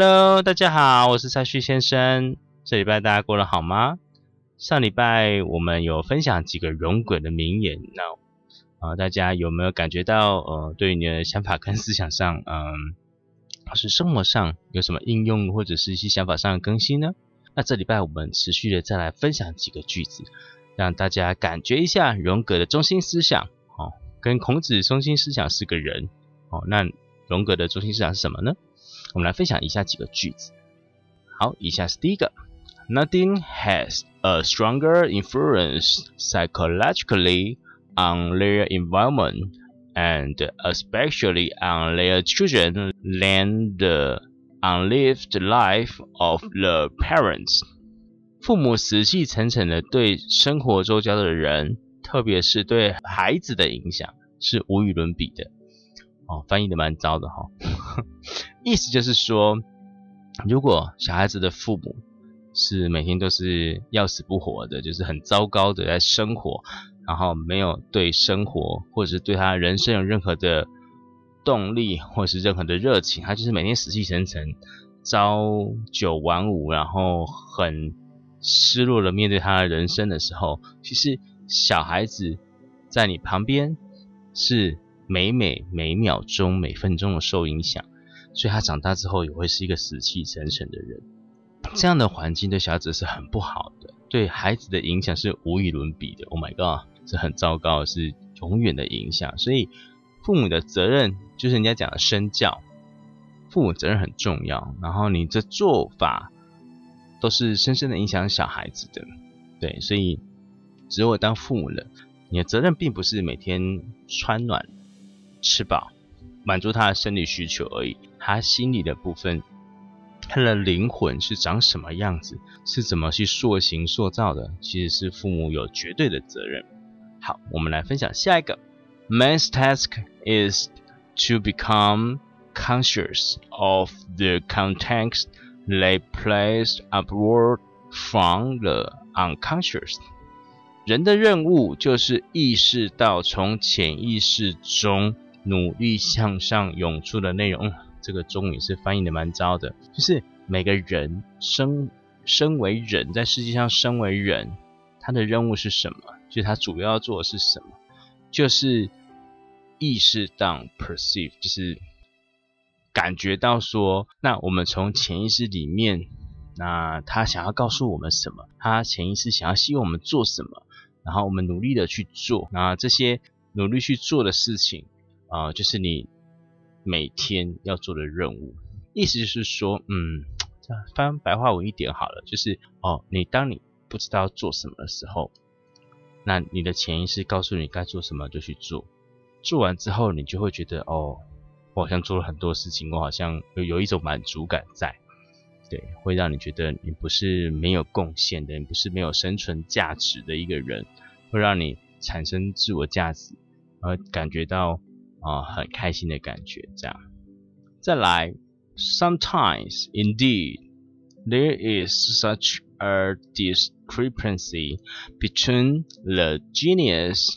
Hello，大家好，我是蔡旭先生。这礼拜大家过得好吗？上礼拜我们有分享几个容鬼的名言，那啊，大家有没有感觉到呃，对你的想法跟思想上，嗯，是生活上有什么应用或者是一些想法上的更新呢？那这礼拜我们持续的再来分享几个句子，让大家感觉一下荣格的中心思想哦，跟孔子中心思想是个人哦，那荣格的中心思想是什么呢？我们来分享以下几个句子。好，以下是第一个：Nothing has a stronger influence psychologically on their environment and especially on their children than the unlived life of the parents。父母死气沉沉的对生活周遭的人，特别是对孩子的影响，是无与伦比的。哦，翻译的蛮糟的哈， 意思就是说，如果小孩子的父母是每天都是要死不活的，就是很糟糕的在生活，然后没有对生活或者是对他人生有任何的动力或是任何的热情，他就是每天死气沉沉，朝九晚五，然后很失落的面对他的人生的时候，其实小孩子在你旁边是。每每每秒钟每分钟的受影响，所以他长大之后也会是一个死气沉沉的人。这样的环境对小孩子是很不好的，对孩子的影响是无与伦比的。Oh my god，是很糟糕，是永远的影响。所以父母的责任就是人家讲的身教，父母责任很重要。然后你这做法都是深深的影响小孩子的。对，所以只有当父母了，你的责任并不是每天穿暖。吃饱，满足他的生理需求而已。他心里的部分，他的灵魂是长什么样子，是怎么去塑形塑造的，其实是父母有绝对的责任。好，我们来分享下一个。Man's task is to become conscious of the context they place upward from the unconscious。人的任务就是意识到从潜意识中。努力向上涌出的内容，这个中文是翻译的蛮糟的。就是每个人生身为人，在世界上身为人，他的任务是什么？就是他主要要做的是什么？就是意识到 perceive，就是感觉到说，那我们从潜意识里面，那他想要告诉我们什么？他潜意识想要希望我们做什么？然后我们努力的去做，那这些努力去做的事情。啊，就是你每天要做的任务，意思就是说，嗯，翻白话文一点好了，就是哦，你当你不知道做什么的时候，那你的潜意识告诉你该做什么就去做，做完之后你就会觉得，哦，我好像做了很多事情，我好像有有一种满足感在，对，会让你觉得你不是没有贡献的，你不是没有生存价值的一个人，会让你产生自我价值，而感觉到。啊，很开心的感觉，这样。再来，sometimes indeed there is such a discrepancy between the genius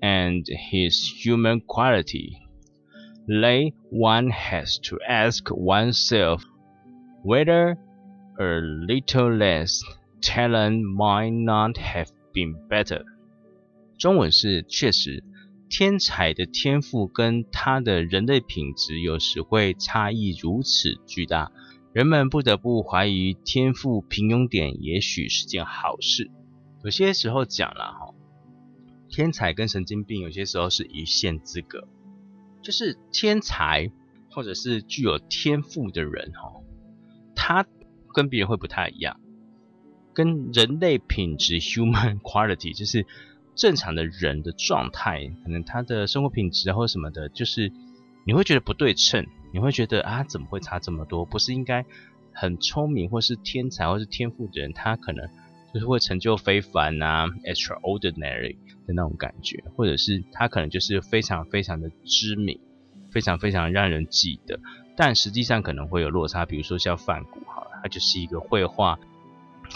and his human quality that one has to ask oneself whether a little less talent might not have been better。中文是确实。 天才的天赋跟他的人类品质有时会差异如此巨大，人们不得不怀疑天赋平庸点也许是件好事。有些时候讲了哈，天才跟神经病有些时候是一线之隔，就是天才或者是具有天赋的人哈，他跟别人会不太一样，跟人类品质 （human quality） 就是正常的人的状态，可能他的生活品质或什么的，就是你会觉得不对称，你会觉得啊，怎么会差这么多？不是应该很聪明或是天才或是天赋的人，他可能就是会成就非凡啊，extraordinary 的那种感觉，或者是他可能就是非常非常的知名，非常非常让人记得，但实际上可能会有落差。比如说像范谷，哈，他就是一个绘画。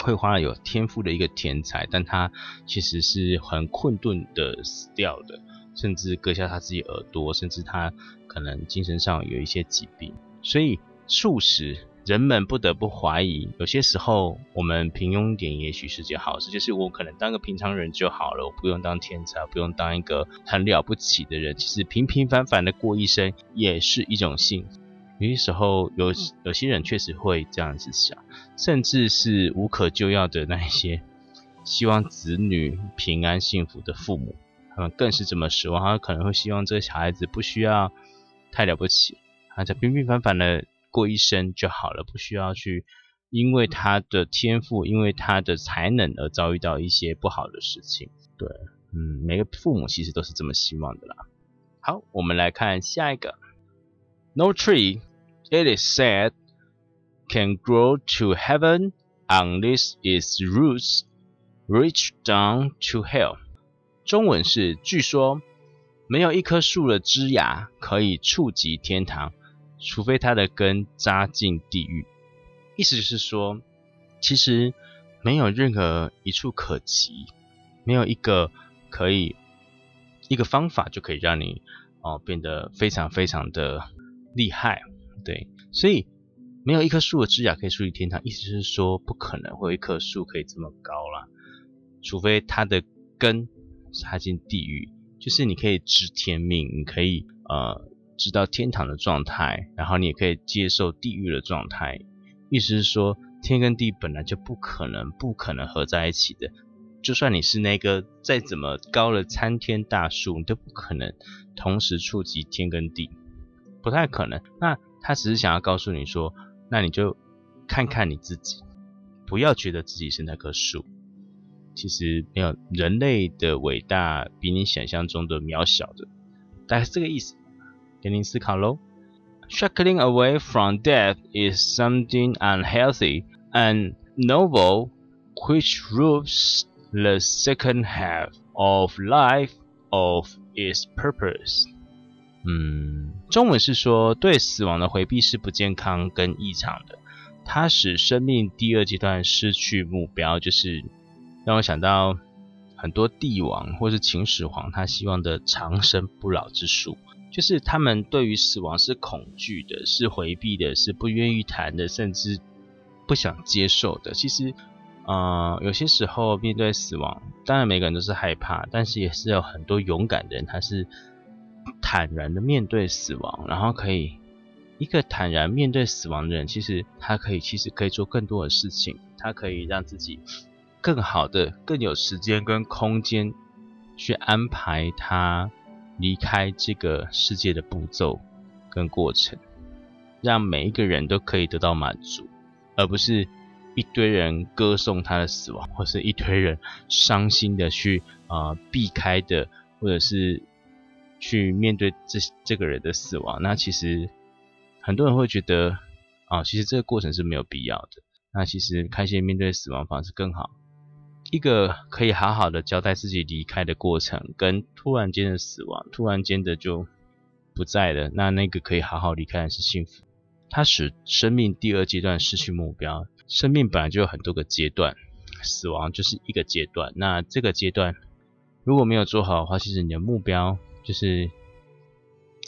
绘画有天赋的一个天才，但他其实是很困顿的死掉的，甚至割下他自己耳朵，甚至他可能精神上有一些疾病。所以，促使人们不得不怀疑，有些时候我们平庸点也许是件好事，就是我可能当个平常人就好了，我不用当天才，不用当一个很了不起的人，其实平平凡凡的过一生也是一种幸福。有些时候，有有些人确实会这样子想，甚至是无可救药的那一些希望子女平安幸福的父母，他们更是这么失望。他可能会希望这个小孩子不需要太了不起，他就平平凡凡的过一生就好了，不需要去因为他的天赋，因为他的才能而遭遇到一些不好的事情。对，嗯，每个父母其实都是这么希望的啦。好，我们来看下一个，No tree。It is said, can grow to heaven unless its roots reach down to hell。中文是：据说没有一棵树的枝芽可以触及天堂，除非它的根扎进地狱。意思就是说，其实没有任何一处可及，没有一个可以一个方法就可以让你哦变得非常非常的厉害。对，所以没有一棵树的枝芽可以树立天堂，意思是说不可能会有一棵树可以这么高啦，除非它的根插进地狱，就是你可以知天命，你可以呃知道天堂的状态，然后你也可以接受地狱的状态，意思是说天跟地本来就不可能不可能合在一起的，就算你是那个再怎么高的参天大树，你都不可能同时触及天跟地，不太可能。那他只是想要告诉你说，那你就看看你自己，不要觉得自己是那棵树。其实没有人类的伟大比你想象中的渺小的，大概是这个意思。给您思考喽。Shuckling away from death is something unhealthy and noble, which robs the second half of life of its purpose. 嗯，中文是说对死亡的回避是不健康跟异常的，它使生命第二阶段失去目标，就是让我想到很多帝王或是秦始皇他希望的长生不老之术，就是他们对于死亡是恐惧的，是回避的，是不愿意谈的，甚至不想接受的。其实，呃，有些时候面对死亡，当然每个人都是害怕，但是也是有很多勇敢的人，他是。坦然的面对死亡，然后可以一个坦然面对死亡的人，其实他可以其实可以做更多的事情，他可以让自己更好的、更有时间跟空间去安排他离开这个世界的步骤跟过程，让每一个人都可以得到满足，而不是一堆人歌颂他的死亡，或是一堆人伤心的去啊避开的，或者是。去面对这这个人的死亡，那其实很多人会觉得啊，其实这个过程是没有必要的。那其实开心面对死亡方式更好，一个可以好好的交代自己离开的过程，跟突然间的死亡，突然间的就不在了，那那个可以好好离开的是幸福。它使生命第二阶段失去目标。生命本来就有很多个阶段，死亡就是一个阶段。那这个阶段如果没有做好的话，其实你的目标。就是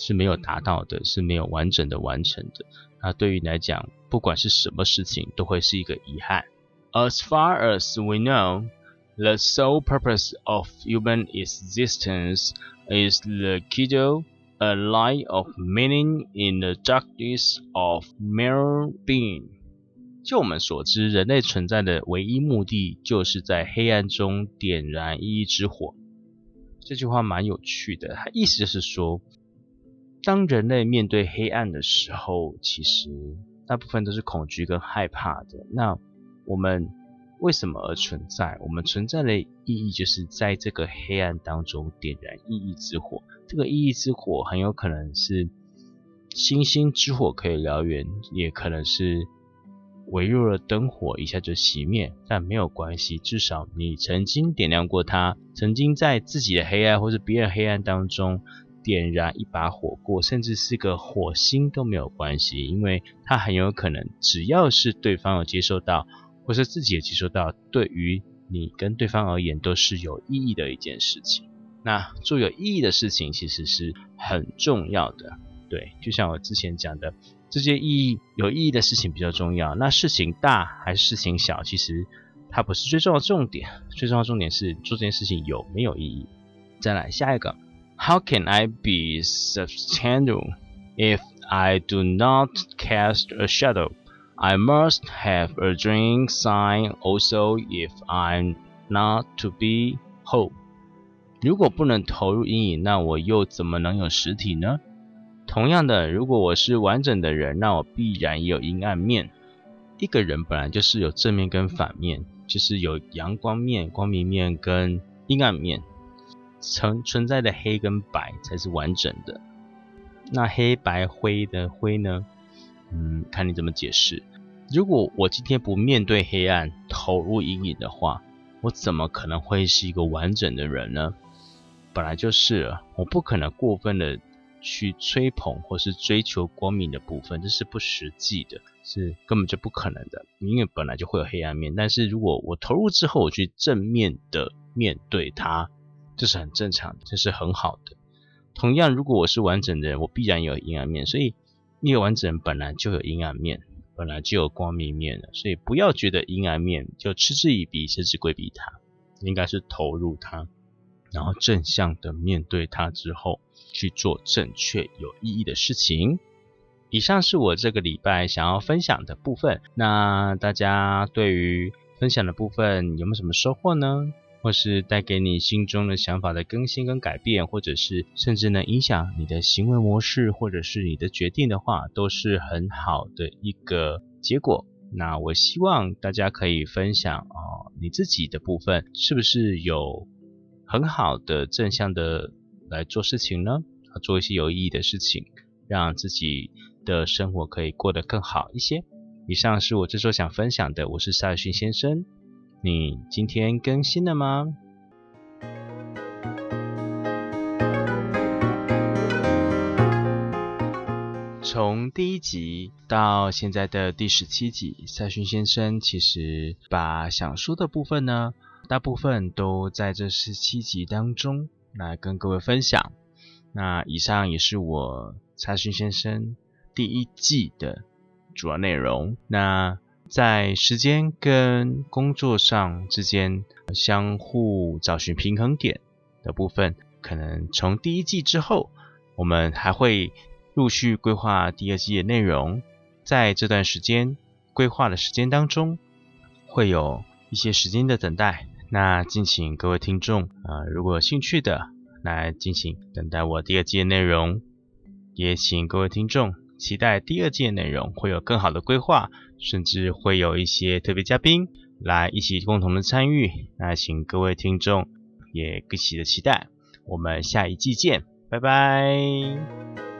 是没有达到的，是没有完整的完成的。那对于你来讲，不管是什么事情，都会是一个遗憾。As far as we know, the sole purpose of human existence is the kingdom, a light of meaning in the darkness of mere being。就我们所知，人类存在的唯一目的，就是在黑暗中点燃一亿之火。这句话蛮有趣的，它意思就是说，当人类面对黑暗的时候，其实大部分都是恐惧跟害怕的。那我们为什么而存在？我们存在的意义就是在这个黑暗当中点燃意义之火。这个意义之火很有可能是星星之火，可以燎原，也可能是微弱的灯火一下就熄灭。但没有关系，至少你曾经点亮过它，曾经在自己的黑暗或是别人黑暗当中点燃一把火过，甚至是个火星都没有关系，因为它很有可能，只要是对方有接受到。或是自己也接受到，对于你跟对方而言都是有意义的一件事情。那做有意义的事情其实是很重要的，对，就像我之前讲的，这些意义有意义的事情比较重要。那事情大还是事情小，其实它不是最重要的重点，最重要的重点是做这件事情有没有意义。再来下一个，How can I be substantial if I do not cast a shadow？I must have a drink sign also if I'm not to be whole。如果不能投入阴影，那我又怎么能有实体呢？同样的，如果我是完整的人，那我必然也有阴暗面。一个人本来就是有正面跟反面，就是有阳光面、光明面跟阴暗面。存存在的黑跟白才是完整的。那黑白灰的灰呢？嗯，看你怎么解释。如果我今天不面对黑暗，投入阴影的话，我怎么可能会是一个完整的人呢？本来就是，我不可能过分的去吹捧或是追求光明的部分，这是不实际的，是根本就不可能的。因为本来就会有黑暗面，但是如果我投入之后，我去正面的面对它，这是很正常的，这是很好的。同样，如果我是完整的人，我必然有阴暗面，所以一个完整人本来就有阴暗面。本来就有光明面的，所以不要觉得阴暗面就嗤之以鼻，甚至规避它，应该是投入它，然后正向的面对它之后，去做正确有意义的事情。以上是我这个礼拜想要分享的部分，那大家对于分享的部分有没有什么收获呢？或是带给你心中的想法的更新跟改变，或者是甚至能影响你的行为模式，或者是你的决定的话，都是很好的一个结果。那我希望大家可以分享哦，你自己的部分是不是有很好的正向的来做事情呢？做一些有意义的事情，让自己的生活可以过得更好一些。以上是我这周想分享的，我是萨尔逊先生。你今天更新了吗？从第一集到现在的第十七集，赛勋先生其实把想说的部分呢，大部分都在这十七集当中来跟各位分享。那以上也是我查询先生第一季的主要内容。那在时间跟工作上之间相互找寻平衡点的部分，可能从第一季之后，我们还会陆续规划第二季的内容。在这段时间规划的时间当中，会有一些时间的等待。那敬请各位听众啊，如果有兴趣的，来进行等待我第二季的内容。也请各位听众。期待第二季的内容会有更好的规划，甚至会有一些特别嘉宾来一起共同的参与。那请各位听众也一起的期待，我们下一季见，拜拜。